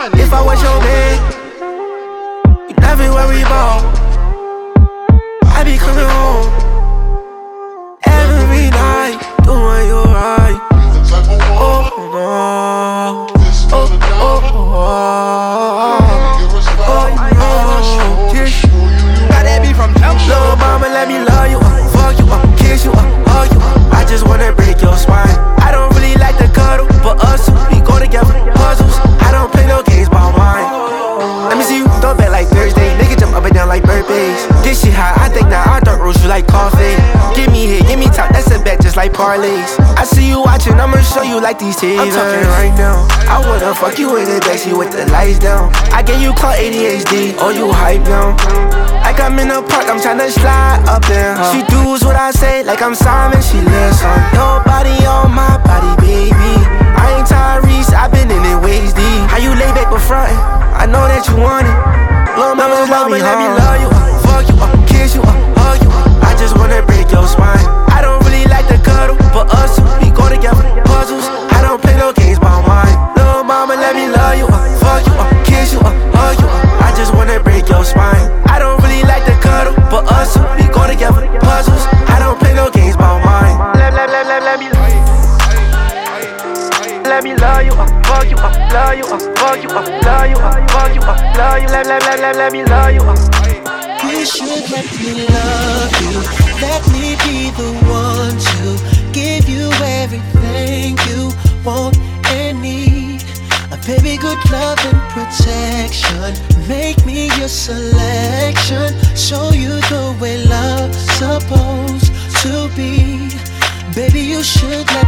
If I was your man, you never worry about. I be coming home like parlays. I see you watching, I'ma show you like these teasers. I'm talking right now. I wanna fuck you in the backseat with the lights down. I get you caught ADHD, oh you hype now. Like I'm in the park, I'm tryna slide up in her. She does what I say, like I'm Simon, she listen. Nobody on my body, baby. I ain't Tyrese, I've been in it ways deep. How you lay back but frontin'? I know that you want it. Lil' mama, just love me, let me love you. Uh, fuck you, uh, kiss you, uh, Selection. Show you the way love's supposed to be. Baby, you should let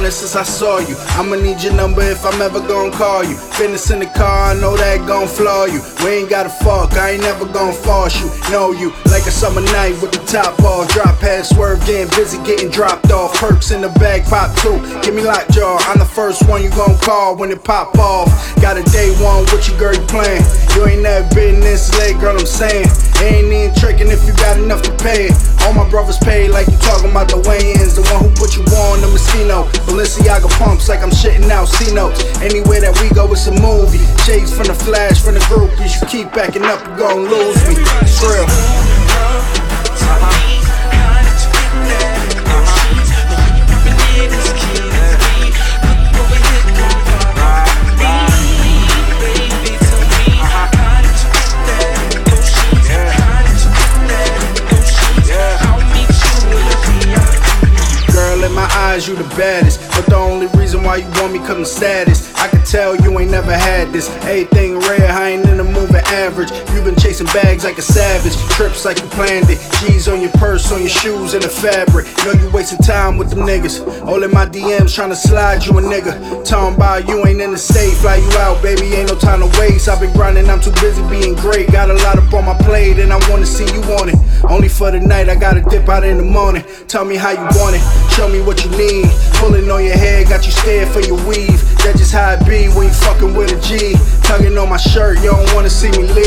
Knew what I wanted since I saw you. I'ma need your number if I'm ever gonna call you. Fitness in the car, I know that gon' flaw you. We ain't gotta fuck, I ain't never gon' force you. Know you like a summer night with the top off. Drop past swerve, getting busy, getting dropped off. Perks in the bag, pop two. Give me lockjaw, I'm the first one you gon' call when it pop off. Got a day one with your girl, you playing. You ain't never been in this leg, girl, I'm saying. Ain't even tricking if you got enough to pay. All my brothers paid like you talking about the weigh-ins. The one who put you on the Messino. Balenciaga pumps like I'm shitting out C notes. Anywhere that we go, it's a movie. Shades from the flash, from the groupies. You keep backing up, you gon' lose me. It's real. Girl, in my eyes, you the baddest. The only reason why you want me cause I'm status. I can tell you ain't never had this. Everything rare, I ain't in the moving average. you been chasing bags like a savage. Trips like you planned it. G's on your purse, on your shoes, and the fabric. Know you wasting time with them niggas. All in my DMs trying to slide you a nigga. Talking about you ain't in the state. Fly you out, baby, ain't no time to waste. I've been grinding, I'm too busy being great. Got a lot up on my plate, and I wanna see you on it. Only for the night, I gotta dip out in the morning. Tell me how you want it, show me what you need. Pulling on your head, got you scared for your weave. That's just how it be when you fucking with a G. Tugging on my shirt, you don't wanna see me leave,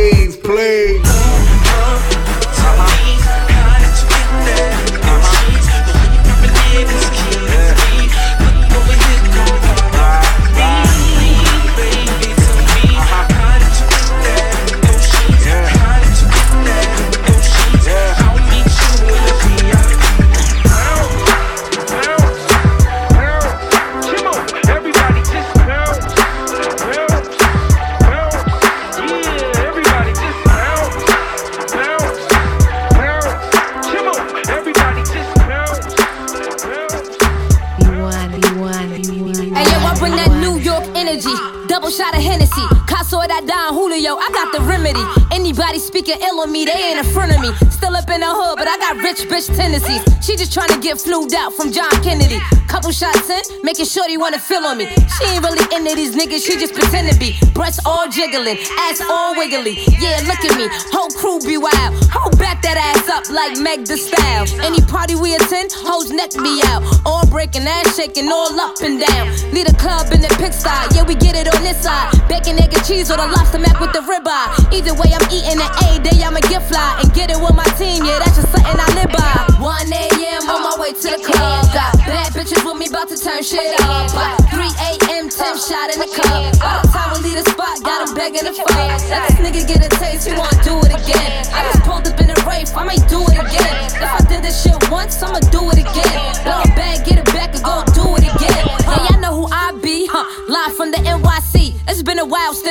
Anybody speaking ill on me, they ain't in front of me. Still up in the hood, but I got rich bitch tendencies. She just tryna get flued out from John Kennedy. Couple shots in, making sure they wanna feel on me. She ain't really into these niggas, she just pretend to be. Breasts all jiggling, ass all wiggly. Yeah, look at me, whole crew be wild. Hold back that ass up like Meg Thee Stallion. Any party we attend, hoes neck me out. All breaking, ass shaking, all up and down. Lead a club in the pigsty, yeah, we get it on this side. Bacon, egg, and cheese or the lobster mac with the ribeye. Either way, I'm eating it A day, I'ma get fly and get it with my team, yeah, that's just something I live by. 1 a.m. on my way to the club. Got bad bitches with me, about to turn shit up. By 3 a.m., 10 shot in the cup. By the time we leave the spot, got him begging to fuck. Let this nigga get a taste, he wanna do it again. I just pulled up in a Wraith, I may do it again. If I did this shit once, I'ma do it again.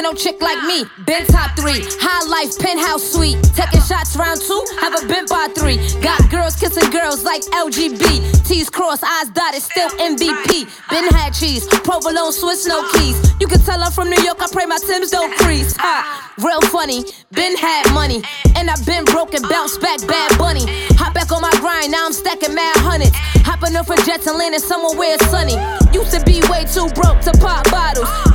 No chick like me. Been top three, high life, penthouse suite. Taking shots round two, have a been by three. Got girls kissing girls like LGB. T's crossed, eyes dotted, still MVP. Been had cheese, provolone, Swiss, no keys. You can tell I'm from New York, I pray my Timbs don't crease. Ha, uh, real funny, been had money. And i been broken, bounce back, bad bunny. Hop back on my grind, now I'm stacking mad hundreds. Hopping up for jets and landing somewhere where it's sunny. Used to be way too broke to pop bottles.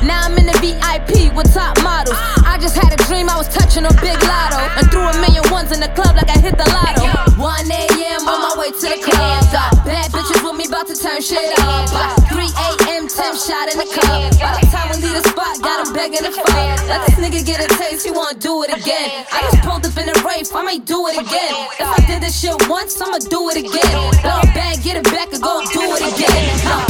VIP with top models. I just had a dream I was touching a big lotto. And threw a million ones in the club like I hit the lotto. 1 a.m. on my way to the club. Bad bitches with me about to turn shit up. 3 a.m. 10 shot in the cup. By the time we leave the spot, got him begging to fuck. Let this nigga get a taste, he wanna do it again. I just pulled up in a Wraith, I may do it again. If I did this shit once, I'ma do it again. Blow back, get it back, and go do it again. Huh.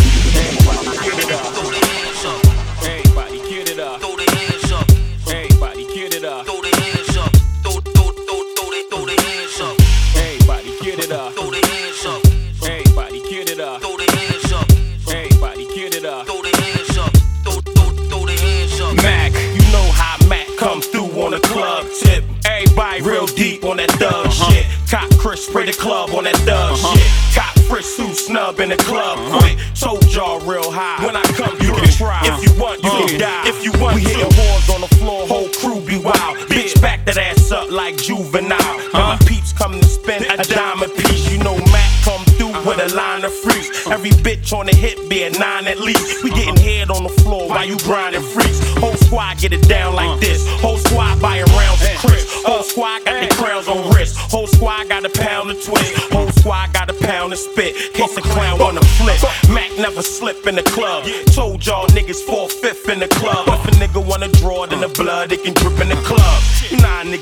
Juvenile. My peeps come to spend a dime a piece. You know Mac come through with a line of freaks. Every bitch on the hit be a nine at least. We getting head on the floor while you grinding freaks. Whole squad get it down like this. Whole squad buying rounds of Chris. Whole squad got the crowns on wrist. Whole squad got a pound of twist. Whole squad got a pound of spit. Case a clown wanna flip. Mac never slip in the club. Told y'all niggas four fifth in the club. If a nigga wanna draw it in the blood, it can drip in the club.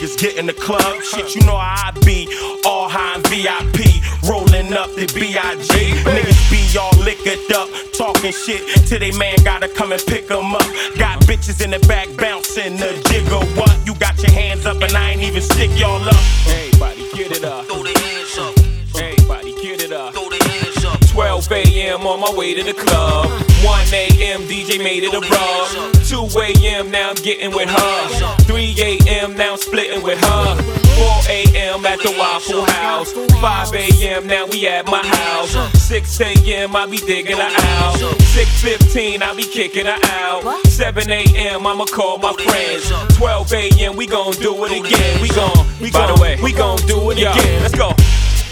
You know niggas get in the club. Shit, you know how I be. All high in VIP. Rolling up the B.I.G. Niggas be all liquored up. Talking shit till they man gotta come and pick 'em up. Got bitches in the back bouncing the jigger. What? You got your hands up and I ain't even stick y'all up. Everybody get it up. Throw the hands up. Everybody get it up. Throw the hands up. 12 a.m. on my way to the club. 1 a.m. DJ made it a rub. 2 a.m. now I'm getting with her. 3 a.m. now I'm splitting with her. 4 a.m. at the Waffle House. 5 a.m. now we at my house. 6 a.m. I be digging her out. 6:15 I be kicking her out. 7 a.m. I'ma call my friends. 12 a.m. we gon' do it again. We gon' we by the way we gon' do it again. Let's go.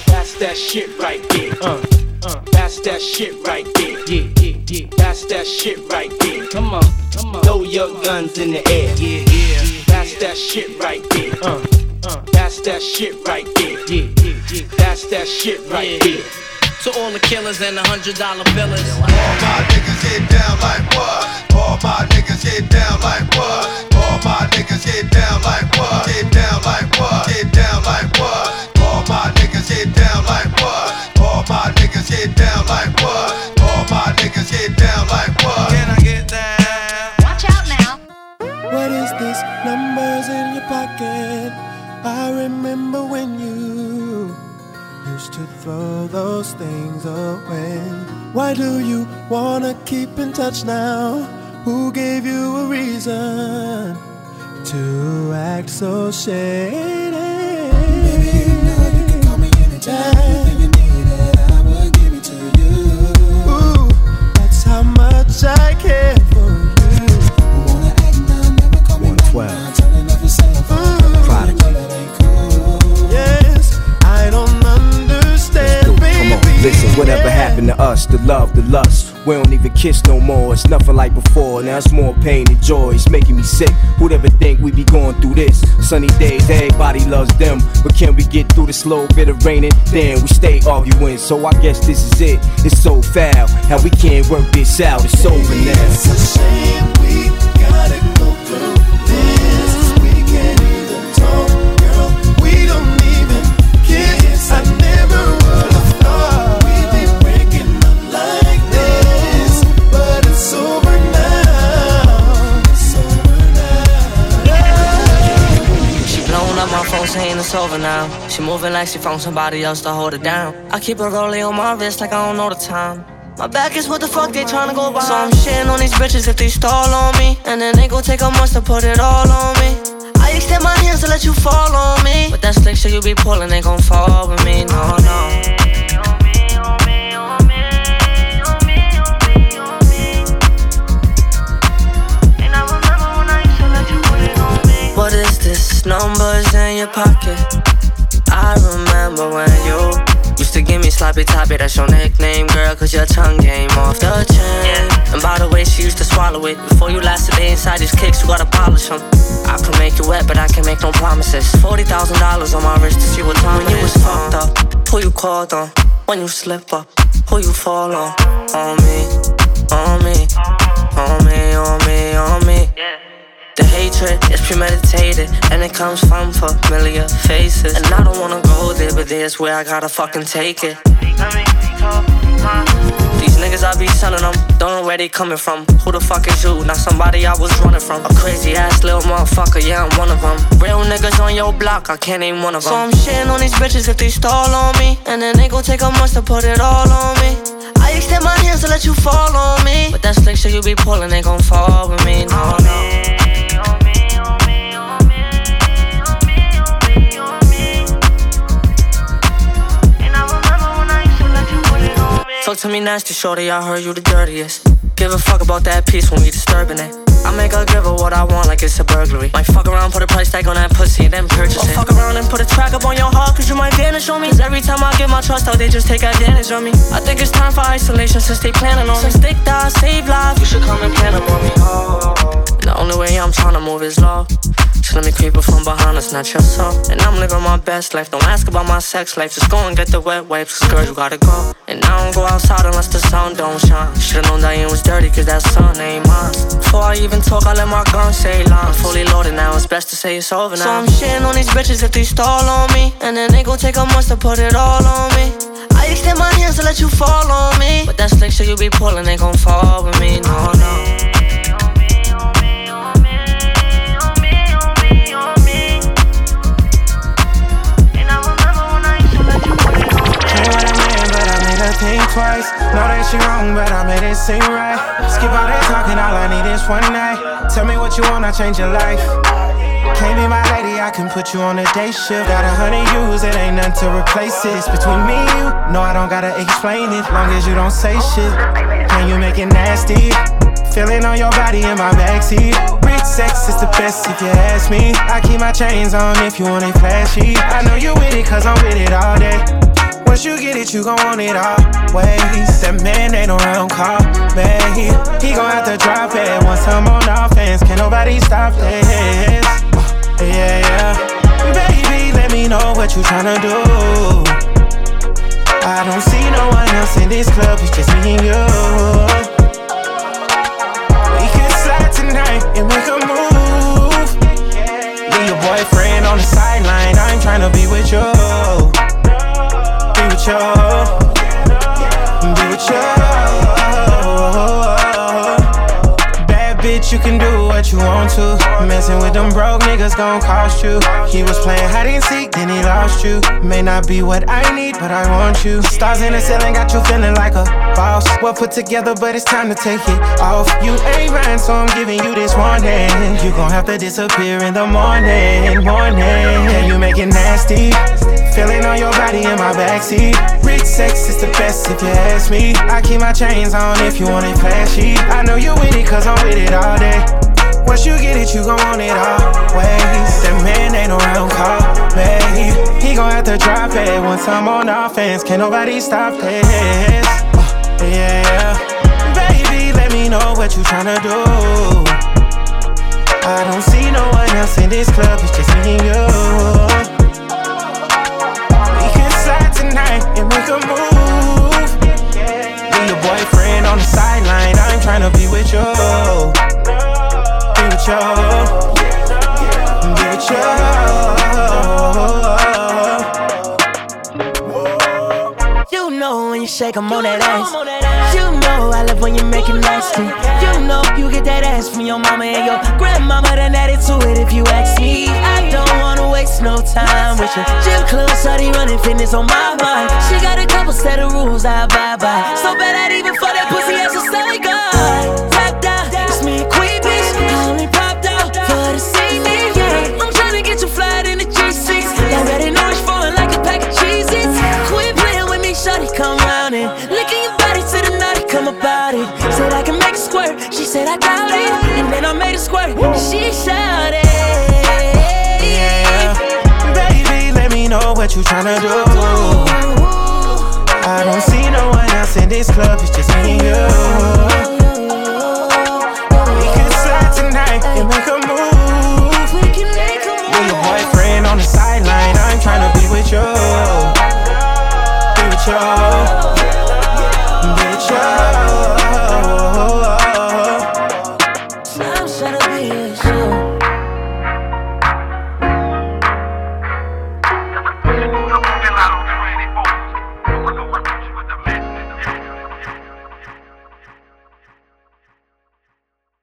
That's that shit right there. Uh. That's that shit right there. Yeah, yeah, yeah. That's that shit right there. Come on, come on. Throw your guns in the air. Yeah, yeah. That's that shit right there. Uh, uh. That's that shit right there. Yeah, yeah, yeah. That's that shit right there. To all the killers and the hundred dollar billers. All my niggas get down like what? All my niggas get down like touch now? Who gave you a reason to act so shady? Maybe now you can call me anytime. Anything you needed, I will give it to you. Ooh, that's how much I care for you. Wanna act now, never call me now. Turning off your cell phone. Prodigy. Yes, I don't understand, Come on, listen, whatever happened to us? The love, the lust. We don't even kiss no more. It's nothing like before. Now it's more pain than joy. It's making me sick. Who'd ever think we'd be going through this? Sunny days, everybody loves them. But can we get through this slow bit of raining? Then we stay arguing. So I guess this is it. It's so foul. How we can't work this out. It's over now. It's a shame we gotta over now. She moving like she found somebody else to hold her down. I keep a rollie on my wrist like I don't know the time. My back is what the fuck they tryna go by. So I'm shitting on these bitches if they stall on me. And then they gon' take a month to put it all on me. I extend my hands to let you fall on me. But that slick shit you be pulling ain't gon' fall with me, no, no. What is this? Numbers in your pocket. Remember when you used to give me sloppy toppy. That's your nickname, girl, cause your tongue came off the chain. And by the way, she used to swallow it. Before you last a day inside these kicks, you gotta polish them. I can make you wet, but I can make no promises. $40,000 on my wrist to see what time when you was fucked up. Who you called on? When you slip up? Who you fall on? On me, on me, on me, on me, on me. The hatred is premeditated and it comes from familiar faces. And I don't wanna go there, but there's where I gotta fucking take it. These niggas I be selling them, don't know where they coming from. Who the fuck is you? Not somebody I was running from. A crazy ass little motherfucker, yeah, I'm one of them. Real niggas on your block, I can't name one of them. So I'm shitting on these bitches if they stall on me. And then they gon' take a month to put it all on me. I extend my hands to let you fall on me. But that slick shit you be pulling ain't gon' fall with me, no, no. To me nasty, shorty, I heard you the dirtiest. Give a fuck about that piece when we disturbing it. I make her give her what I want like it's a burglary. Might fuck around, put a price tag on that pussy, then purchase it. Or fuck around and put a track up on your heart, cause you might vanish on me. Cause every time I give my trust out, they just take advantage of me. I think it's time for isolation since they planning on me. Since dick die, save lives, you should come and plan them on me. Oh. The only way I'm trying to move is love. So let me creep up from behind, it's not your soul. And I'm living my best life. Don't ask about my sex life. Just go and get the wet wipes, cause girl, you gotta go. And I don't go outside unless the sun don't shine. Should've known Diane was dirty, cause that sun ain't mine. Before I even talk, I let my gun say line. I'm fully loaded now, it's best to say it's over now. So I'm shitting on these bitches if they stall on me. And then they gon' take a month to put it all on me. I extend my hands to let you fall on me. But that slick shit you be pulling ain't gon' fall with me, no, no. Ain't what I meant, but I made her think twice. Know that she wrong, but I made it seem right. Skip all that talking, all I need is one night. Tell me what you want, I'll change your life. Can't be my lady, I can put you on a day shift. Got a hundred U's, it ain't nothing to replace it. It's between me and you. No, I don't gotta explain it. Long as you don't say shit. Can you make it nasty? Feeling on your body in my backseat. Rich sex is the best if you ask me. I keep my chains on if you want it flashy. I know you with it, cause I'm with it all day. Once you get it, you gon' want it all. Wait, that man ain't around, call me. He gon' have to drop it once I'm on offense. Can't nobody stop this. Uh, yeah, yeah. Baby, let me know what you tryna do. I don't see no one else in this club, it's just me and you. We could slide tonight and make a move. Leave your boyfriend on the sideline. I ain't tryna be with you. Be what you want to. Messing with them broke niggas gon' cost you. He was playing hide and seek, then he lost you. May not be what I need, but I want you. Stars in the ceiling got you feeling like a boss. Well put together, but it's time to take it off. You ain't mine, so I'm giving you this warning. You gon' have to disappear in the morning, morning. Can you make it nasty? Feeling on your body in my backseat. Rich sex is the best if you ask me. I keep my chains on if you want it flashy. I know you with it, cause I'm with it all day. Once you get it, you gon' want it always. That man ain't around, call me. He gon' have to drop it once I'm on offense. Can't nobody stop this. Uh, yeah, baby, let me know what you tryna do. I don't see no one else in this club, it's just me and you. On that ass. You know I love when you make it nasty. You know you get that ass from your mama and your grandmama, then add it to it if you ask me. I don't wanna waste no time with you. Gym club, shawty running fitness on my mind. You tryna do. I don't see no one else in this club, it's just me and you.